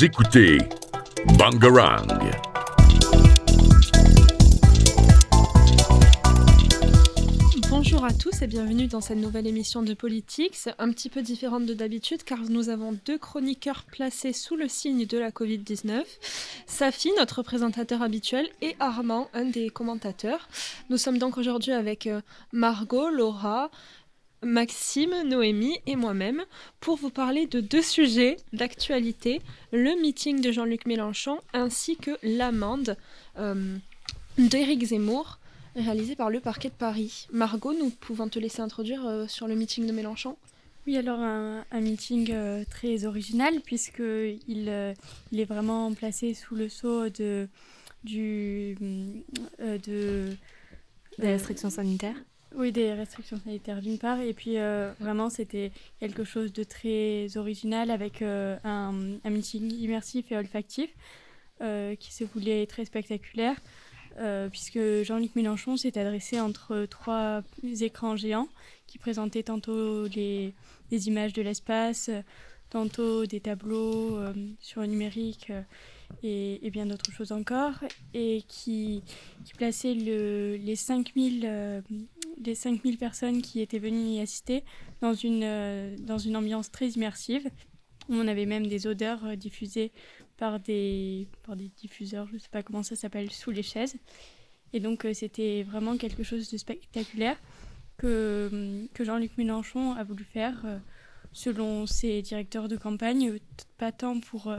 Écoutez Bangarang. Bonjour à tous et bienvenue dans cette nouvelle émission de Politics, un petit peu différente de d'habitude car nous avons deux chroniqueurs placés sous le signe de la Covid-19. Safi, notre présentateur habituel, et Armand, un des commentateurs. Nous sommes donc aujourd'hui avec euh, Margot, Laura, Maxime, Noémie et moi-même pour vous parler de deux sujets d'actualité, le meeting de Jean-Luc Mélenchon ainsi que l'amende euh, d'Éric Zemmour réalisée par le parquet de Paris. Margot, nous pouvons te laisser introduire euh, sur le meeting de Mélenchon oui, alors un, meeting euh, très original puisqu'il il est vraiment placé sous le sceau de, du, de, des restrictions sanitaires oui, des restrictions sanitaires d'une part, et puis euh, vraiment c'était quelque chose de très original avec euh, un, un, meeting immersif et olfactif euh, qui se voulait très spectaculaire, puisque Jean-Luc Mélenchon s'est adressé entre trois écrans géants qui présentaient tantôt les, images de l'espace, tantôt des tableaux sur le numérique et, bien d'autres choses encore, et qui, qui plaçait le, les, 5000, euh, les 5000 personnes qui étaient venues y assister dans une, euh, dans une ambiance très immersive. On avait même des odeurs euh, diffusées par des, par des diffuseurs, je ne sais pas comment ça s'appelle, sous les chaises. Et donc c'était vraiment quelque chose de spectaculaire que, que Jean-Luc Mélenchon a voulu faire selon ses directeurs de campagne, pas tant pour,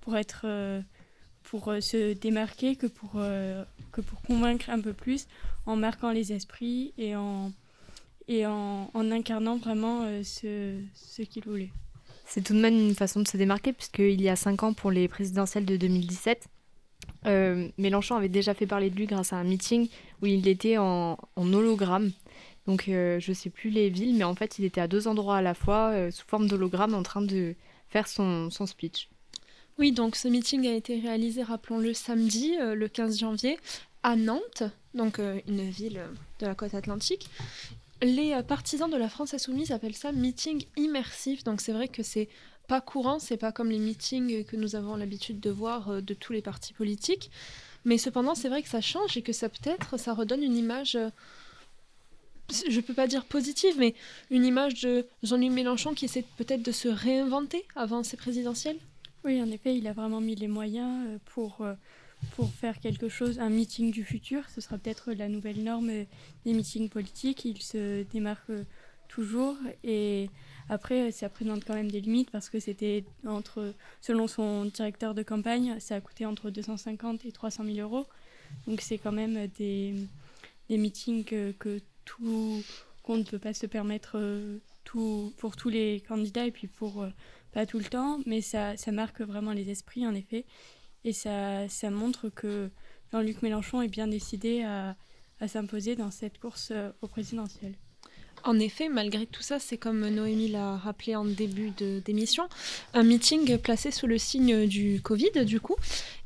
pour être pour euh, se démarquer que pour, euh, que pour convaincre un peu plus en marquant les esprits et en, et en, incarnant vraiment euh, ce, ce qu'il voulait. C'est tout de même une façon de se démarquer puisqu'il y a cinq ans pour les présidentielles de 2017, Mélenchon avait déjà fait parler de lui grâce à un meeting où il était en, en hologramme. Donc je ne sais plus les villes, mais en fait il était à deux endroits à la fois sous forme d'hologramme en train de faire son, son speech. Oui, donc ce meeting a été réalisé, rappelons-le, samedi, euh, le 15 janvier, à Nantes, donc euh, une ville euh, de la côte atlantique. Les partisans de la France insoumise appellent ça meeting immersif, donc c'est vrai que c'est pas courant, c'est pas comme les meetings que nous avons l'habitude de voir de tous les partis politiques, mais cependant c'est vrai que ça change et que ça peut-être ça redonne une image je peux pas dire positive, mais une image de Jean-Luc Mélenchon qui essaie peut-être de se réinventer avant ses présidentielles? Oui, en effet, il a vraiment mis les moyens euh, pour, euh, pour faire quelque chose, un meeting du futur. Ce sera peut-être la nouvelle norme des meetings politiques. Il se démarque toujours et après, ça présente quand même des limites parce que c'était entre, selon son directeur de campagne, ça a coûté entre 250 et 300 000 euros. Donc c'est quand même des, des meetings que, tout qu'on ne peut pas se permettre euh, tout, pour tous les candidats et puis pour pas tout le temps, mais ça, marque vraiment les esprits en effet. Et ça, ça montre que Jean-Luc Mélenchon est bien décidé à, à s'imposer dans cette course euh, au présidentiel. En effet, malgré tout ça, c'est comme Noémie l'a rappelé en début d'émission, un meeting placé sous le signe du Covid, du coup.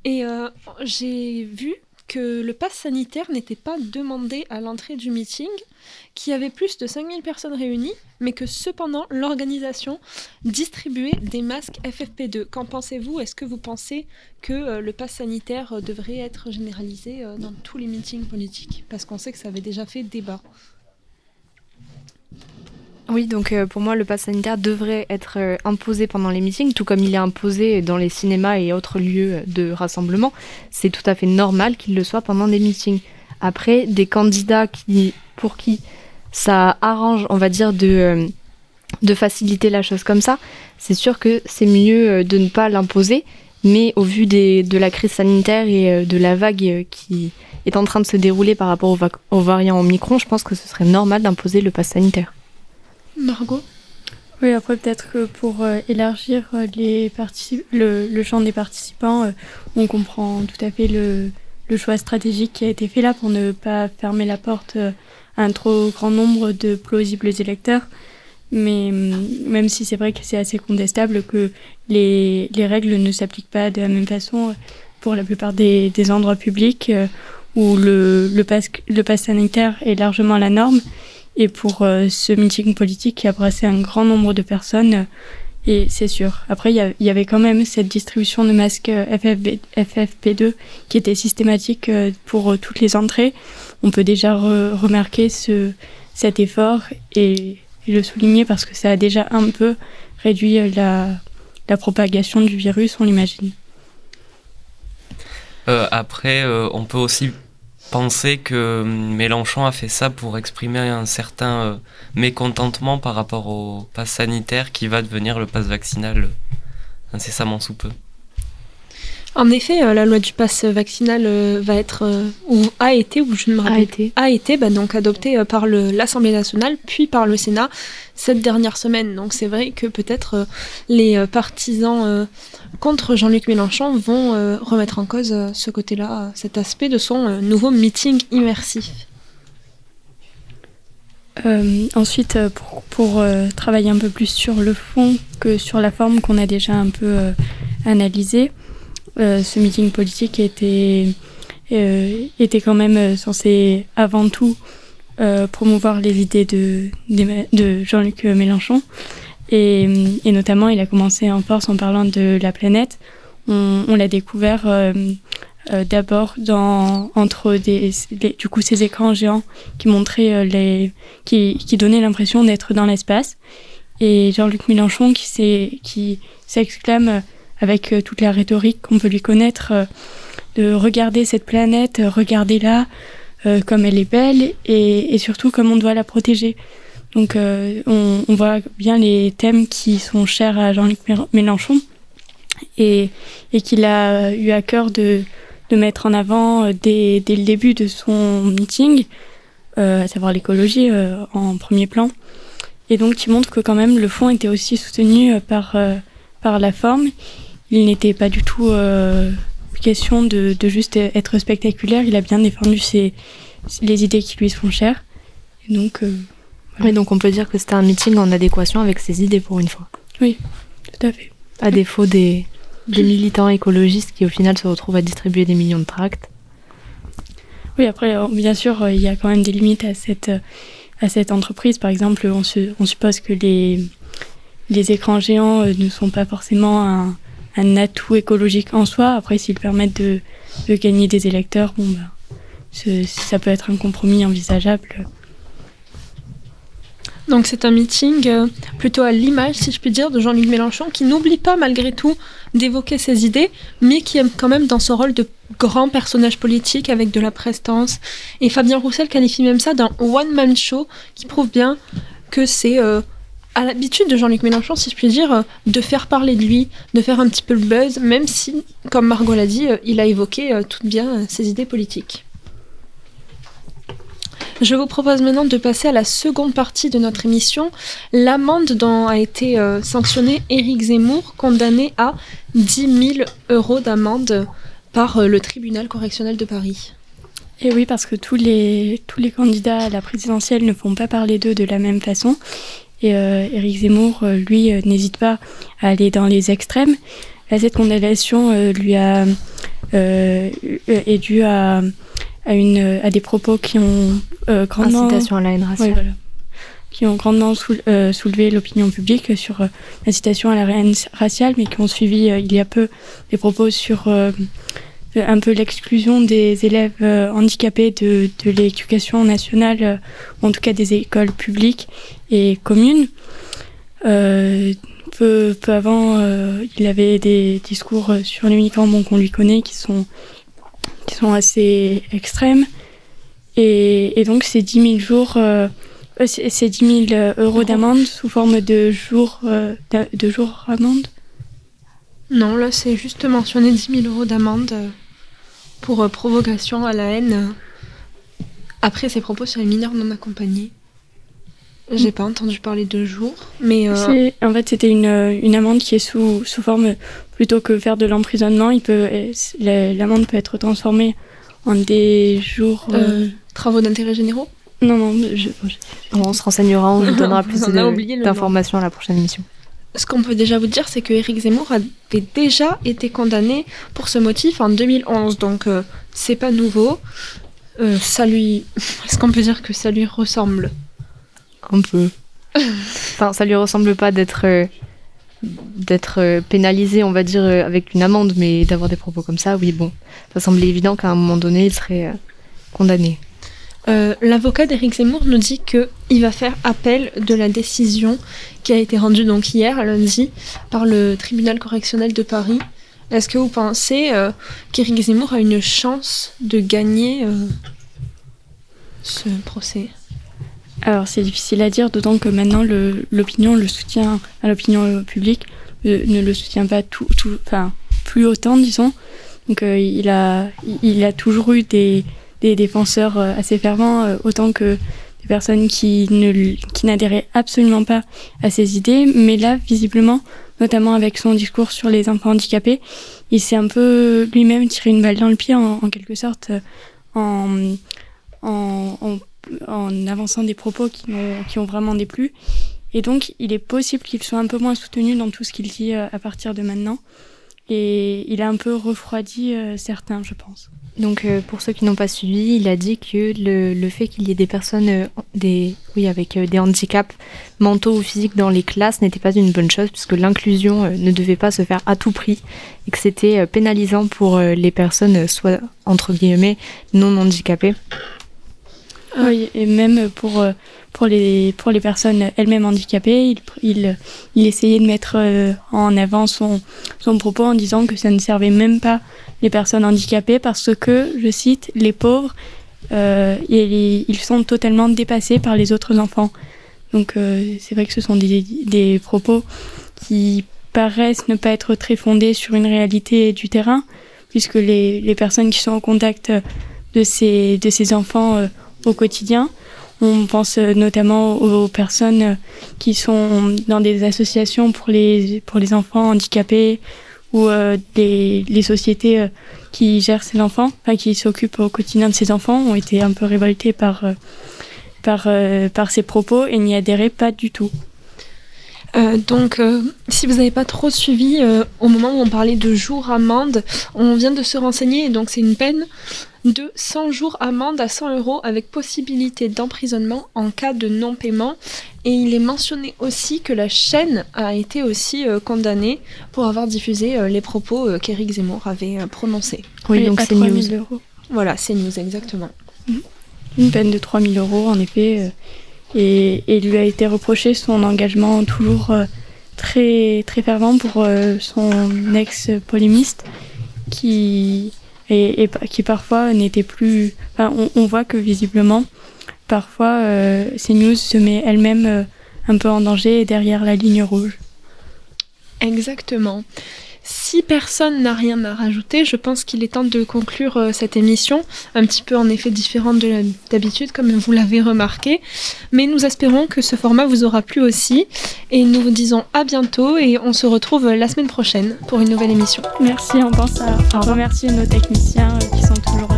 Et euh, j'ai vu que le pass sanitaire n'était pas demandé à l'entrée du meeting, qu'il y avait plus de 5000 personnes réunies, mais que cependant l'organisation distribuait des masques FFP2. Qu'en pensez-vous? Est-ce que vous pensez que euh, le pass sanitaire euh, devrait être généralisé euh, dans tous les meetings politiques? Parce qu'on sait que ça avait déjà fait débat. Oui, donc euh, pour moi, le pass sanitaire devrait être euh, imposé pendant les meetings, tout comme il est imposé dans les cinémas et autres lieux de rassemblement. C'est tout à fait normal qu'il le soit pendant des meetings. Après, des candidats qui, pour qui ça arrange, on va dire, de, euh, faciliter la chose comme ça, c'est sûr que c'est mieux de ne pas l'imposer. Mais au vu de la crise sanitaire et de la vague qui est en train de se dérouler par rapport aux, aux variants Omicron, je pense que ce serait normal d'imposer le pass sanitaire. Margot Oui, après peut-être que pour euh, élargir euh, les le, le, champ des participants, euh, on comprend tout à fait le, le, choix stratégique qui a été fait là pour ne pas fermer la porte à un trop grand nombre de plausibles électeurs. Mais mm, même si c'est vrai que c'est assez contestable que les, les, règles ne s'appliquent pas de la même façon pour la plupart des, des endroits publics où le, le, pass, le pass sanitaire est largement la norme et pour euh, ce meeting politique qui a brassé un grand nombre de personnes, Et c'est sûr. Après, il y, avait quand même cette distribution de masques FFP, FFP2 qui était systématique pour toutes les entrées. On peut déjà remarquer ce, cet effort et, le souligner parce que ça a déjà un peu réduit la, propagation du virus, on l'imagine. Euh, après, euh, on peut aussi penser que Mélenchon a fait ça pour exprimer un certain euh, mécontentement par rapport au pass sanitaire qui va devenir le pass vaccinal incessamment sous peu. En effet, euh, la loi du pass vaccinal euh, va être euh, ou a été ou je ne me rappelle a été, a été bah, donc adoptée par l'Assemblée nationale puis par le Sénat cette dernière semaine. Donc c'est vrai que peut-être les partisans contre Jean-Luc Mélenchon vont remettre en cause ce côté-là, cet aspect de son nouveau meeting immersif. ensuite, pour, pour travailler un peu plus sur le fond que sur la forme qu'on a déjà un peu analysé, euh, ce meeting politique était, euh, était quand même euh, censé avant tout promouvoir les idées de, Jean-Luc Mélenchon. Et, notamment, il a commencé en force en parlant de la planète. On, l'a découvert d'abord dans entre des, du coup ces écrans géants qui montraient les qui, qui donnaient l'impression d'être dans l'espace et Jean-Luc Mélenchon qui s'exclame avec euh, toute la rhétorique qu'on peut lui connaître, euh, de regarder cette planète, euh, regarder là comme elle est belle et, surtout comme on doit la protéger. Donc on, voit bien les thèmes qui sont chers à Jean-Luc Mélenchon et, qu'il a eu à cœur de, mettre en avant dès, dès, le début de son meeting, à savoir l'écologie en premier plan. Et donc qui montre que quand même le fond était aussi soutenu par, par la forme il n'était pas du tout euh, question de, de, juste être spectaculaire. Il a bien défendu ses, les idées qui lui sont chères. Et donc, euh, oui, donc on peut dire que c'était un meeting en adéquation avec ses idées pour une fois. Oui, tout à fait. À défaut des, des militants écologistes qui au final se retrouvent à distribuer des millions de tracts. Oui, après, euh, bien sûr, il y a quand même des limites à cette, à cette entreprise. Par exemple, on, se, on suppose que les, les écrans géants ne sont pas forcément un, un atout écologique en soi. Après, s'ils permettent de, de, gagner des électeurs, bon, bah, ça peut être un compromis envisageable. Donc c'est un meeting euh, plutôt à l'image, si je puis dire, de Jean-Luc Mélenchon, qui n'oublie pas malgré tout d'évoquer ses idées, mais qui est quand même dans son rôle de grand personnage politique avec de la prestance. Et Fabien Roussel qualifie même ça d'un one-man show, qui prouve bien que c'est... Euh, à l'habitude de Jean-Luc Mélenchon, si je puis dire, euh, de faire parler de lui, de faire un petit peu le buzz, même si, comme Margot l'a dit, euh, il a évoqué euh, tout bien ses idées politiques. Je vous propose maintenant de passer à la seconde partie de notre émission, l'amende dont a été sanctionné Éric Zemmour, condamné à 10 000 euros d'amende par le tribunal correctionnel de Paris. Et oui, parce que tous les, tous les candidats à la présidentielle ne font pas parler d'eux de la même façon. Et euh, Éric Zemmour, euh, lui, euh, n'hésite pas à aller dans les extrêmes. Là, cette condamnation lui a est due à, à, une, à des propos qui ont grandement... Incitation à la haine raciale. voilà. Qui ont grandement soulevé l'opinion publique sur l'incitation à la haine raciale, mais qui ont suivi il y a peu des propos sur un peu l'exclusion des élèves euh, handicapés de, de l'éducation nationale, euh, en tout cas des écoles publiques et communes. Euh, peu, peu avant, il avait des discours sur migrants bon, qu'on lui connaît qui sont, qui sont assez extrêmes. Et, et donc ces 10 000 jours, ces 10 000 euros d'amende sous forme de jours, de jours amende? Non, là c'est juste mentionné 10 000 euros d'amende pour euh, provocation à la haine euh, après ses propos sur les mineurs non accompagnés. J'ai pas entendu parler de jours, mais euh, en fait c'était une, une, amende qui est sous, sous forme plutôt que faire de l'emprisonnement, il peut l'amende peut être transformée en des jours travaux d'intérêt généraux? Non non, on se renseignera, on vous donnera plus d'informations à la prochaine émission ce qu'on peut déjà vous dire, c'est que Eric Zemmour avait déjà été condamné pour ce motif en 2011, donc euh, c'est pas nouveau. Euh, ça lui, est-ce qu'on peut dire que ça lui ressemble? Un peu. enfin, ça lui ressemble pas d'être euh, d'être pénalisé, on va dire, avec une amende, mais d'avoir des propos comme ça, oui, bon, ça semblait évident qu'à un moment donné, il serait condamné. L'avocat d'Éric Zemmour nous dit qu'il va faire appel de la décision qui a été rendue donc hier, lundi, par le tribunal correctionnel de Paris. Est-ce que vous pensez qu'Éric Zemmour a une chance de gagner ce procès? Alors c'est difficile à dire, d'autant que maintenant l'opinion, le, soutien à l'opinion publique euh, ne le soutient pas tout, tout, enfin plus autant, disons. Donc euh, il, a, il a toujours eu des, des défenseurs euh, assez fervents, autant que des personnes qui ne qui n'adhéraient absolument pas à ses idées. Mais là, visiblement, notamment avec son discours sur les enfants handicapés, il s'est un peu lui-même tiré une balle dans le pied en, en quelque sorte, en, en, en en avançant des propos qui, qui ont vraiment déplu. Et donc, il est possible qu'il soit un peu moins soutenu dans tout ce qu'il dit euh, à partir de maintenant. Et il a un peu refroidi euh, certains, je pense. Donc, euh, pour ceux qui n'ont pas suivi, il a dit que le, fait qu'il y ait des personnes des, oui, avec des handicaps mentaux ou physiques dans les classes n'était pas une bonne chose, puisque l'inclusion ne devait pas se faire à tout prix, et que c'était pénalisant pour les personnes, soit entre guillemets, non handicapées. Oui, et même pour, euh, pour, les, pour les personnes elles-mêmes handicapées, il, il, il, essayait de mettre euh, en avant son, son propos en disant que ça ne servait même pas les personnes handicapées parce que, je cite, les pauvres, euh, ils sont totalement dépassés par les autres enfants. Donc euh, c'est vrai que ce sont des, des propos qui paraissent ne pas être très fondés sur une réalité du terrain, puisque les, les personnes qui sont en contact de ces, de ces enfants au quotidien. On pense euh, notamment aux personnes qui sont dans des associations pour les, pour les enfants handicapés ou euh, des, les sociétés euh, qui gèrent ces enfants, enfin qui s'occupent au quotidien de ces enfants, ont été un peu révoltées par, par, par ces propos et n'y adhéraient pas du tout. donc, si vous n'avez pas trop suivi, au moment où on parlait de jours amende, on vient de se renseigner, donc c'est une peine de 100 jours amende à 100 euros avec possibilité d'emprisonnement en cas de non-paiement. Et il est mentionné aussi que la chaîne a été aussi euh, condamnée pour avoir diffusé euh, les propos euh, qu'Éric Zemmour avait prononcés. Oui, donc c'est news. Euros. Voilà, c'est news, exactement. Mhm. Une peine de 3000 euros, en effet. et, il lui a été reproché son engagement toujours très, très fervent pour son ex-polémiste qui et, qui parfois n'était plus. Enfin, on, voit que visiblement, parfois, euh, CNews se met elle-même euh, un peu en danger derrière la ligne rouge. Exactement. Si personne n'a rien à rajouter, je pense qu'il est temps de conclure euh, cette émission, un petit peu en effet différente de d'habitude, comme vous l'avez remarqué. Mais nous espérons que ce format vous aura plu aussi. Et nous vous disons à bientôt et on se retrouve la semaine prochaine pour une nouvelle émission. Merci, on pense à, remercier nos techniciens euh, qui sont toujours là.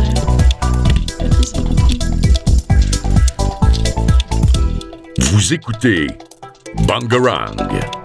Vous écoutez Bangarang.